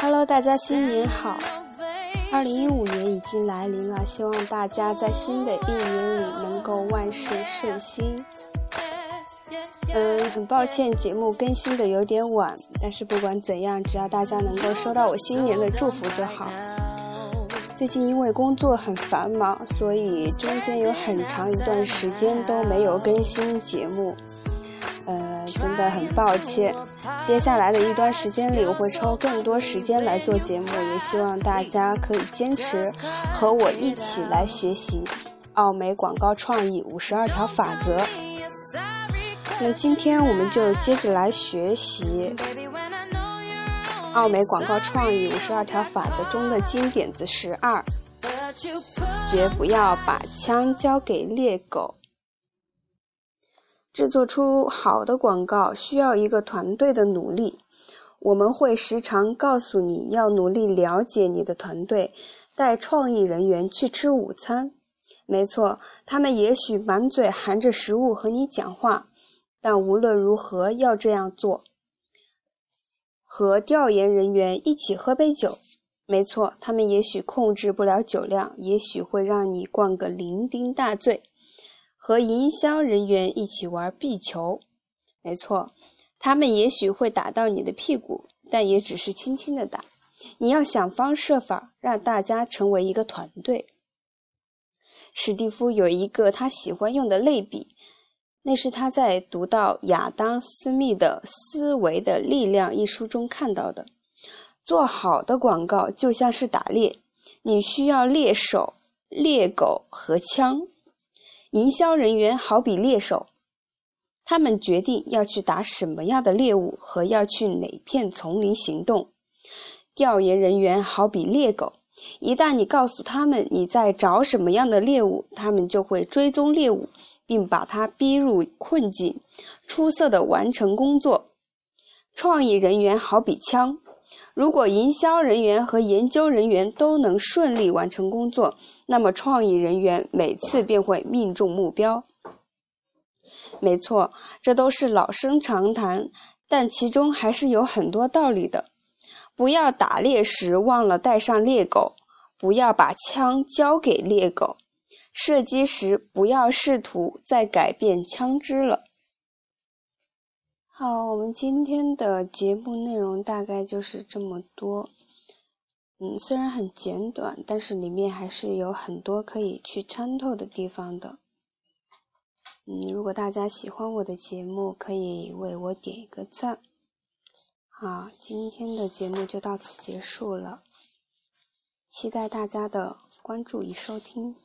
Hello，大家新年好！二零一五年已经来临了，希望大家在新的一年里能够万事顺心。嗯，很抱歉节目更新的有点晚，但是不管怎样，只要大家能够收到我新年的祝福就好。最近因为工作很繁忙，所以中间有很长一段时间都没有更新节目。真的很抱歉。接下来的一段时间里，我会抽更多时间来做节目，也希望大家可以坚持和我一起来学习奥美广告创意五十二条法则。那今天我们就接着来学习奥美广告创意五十二条法则中的金点子十二：绝不要把枪交给猎狗。制作出好的广告需要一个团队的努力。我们会时常告诉你要努力了解你的团队，带创意人员去吃午餐。没错，他们也许满嘴含着食物和你讲话，但无论如何要这样做。和调研人员一起喝杯酒。没错，他们也许控制不了酒量，也许会让你灌个酩酊大醉。和营销人员一起玩壁球，没错，他们也许会打到你的屁股，但也只是轻轻的打。你要想方设法让大家成为一个团队。史蒂夫有一个他喜欢用的类比，那是他在读到亚当·斯密的《思维的力量》一书中看到的。做好的广告就像是打猎，你需要猎手、猎狗和枪。营销人员好比猎手，他们决定要去打什么样的猎物和要去哪片丛林行动。调研人员好比猎狗，一旦你告诉他们你在找什么样的猎物，他们就会追踪猎物，并把它逼入困境，出色的完成工作。创意人员好比枪。如果营销人员和研究人员都能顺利完成工作，那么创意人员每次便会命中目标。没错，这都是老生常谈，但其中还是有很多道理的。不要打猎时忘了带上猎狗，不要把枪交给猎狗，射击时不要试图再改变枪支了。好，我们今天的节目内容大概就是这么多。嗯，虽然很简短，但是里面还是有很多可以去参透的地方的。嗯，如果大家喜欢我的节目，可以为我点一个赞。好，今天的节目就到此结束了，期待大家的关注与收听。